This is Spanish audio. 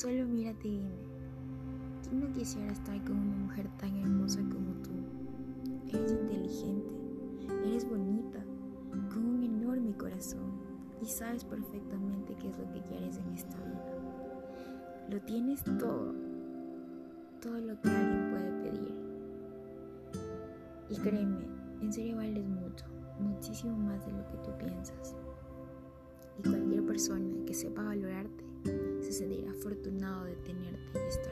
Solo mírate y dime, ¿quién no quisiera estar con una mujer tan hermosa como tú? Eres inteligente, eres bonita, con un enorme corazón y sabes perfectamente qué es lo que quieres en esta vida. Lo tienes todo, todo lo que alguien puede pedir. Y créeme, en serio vales mucho, muchísimo más de lo que tú piensas. Y cualquier persona que sepa sentirá afortunado de tenerte y estar.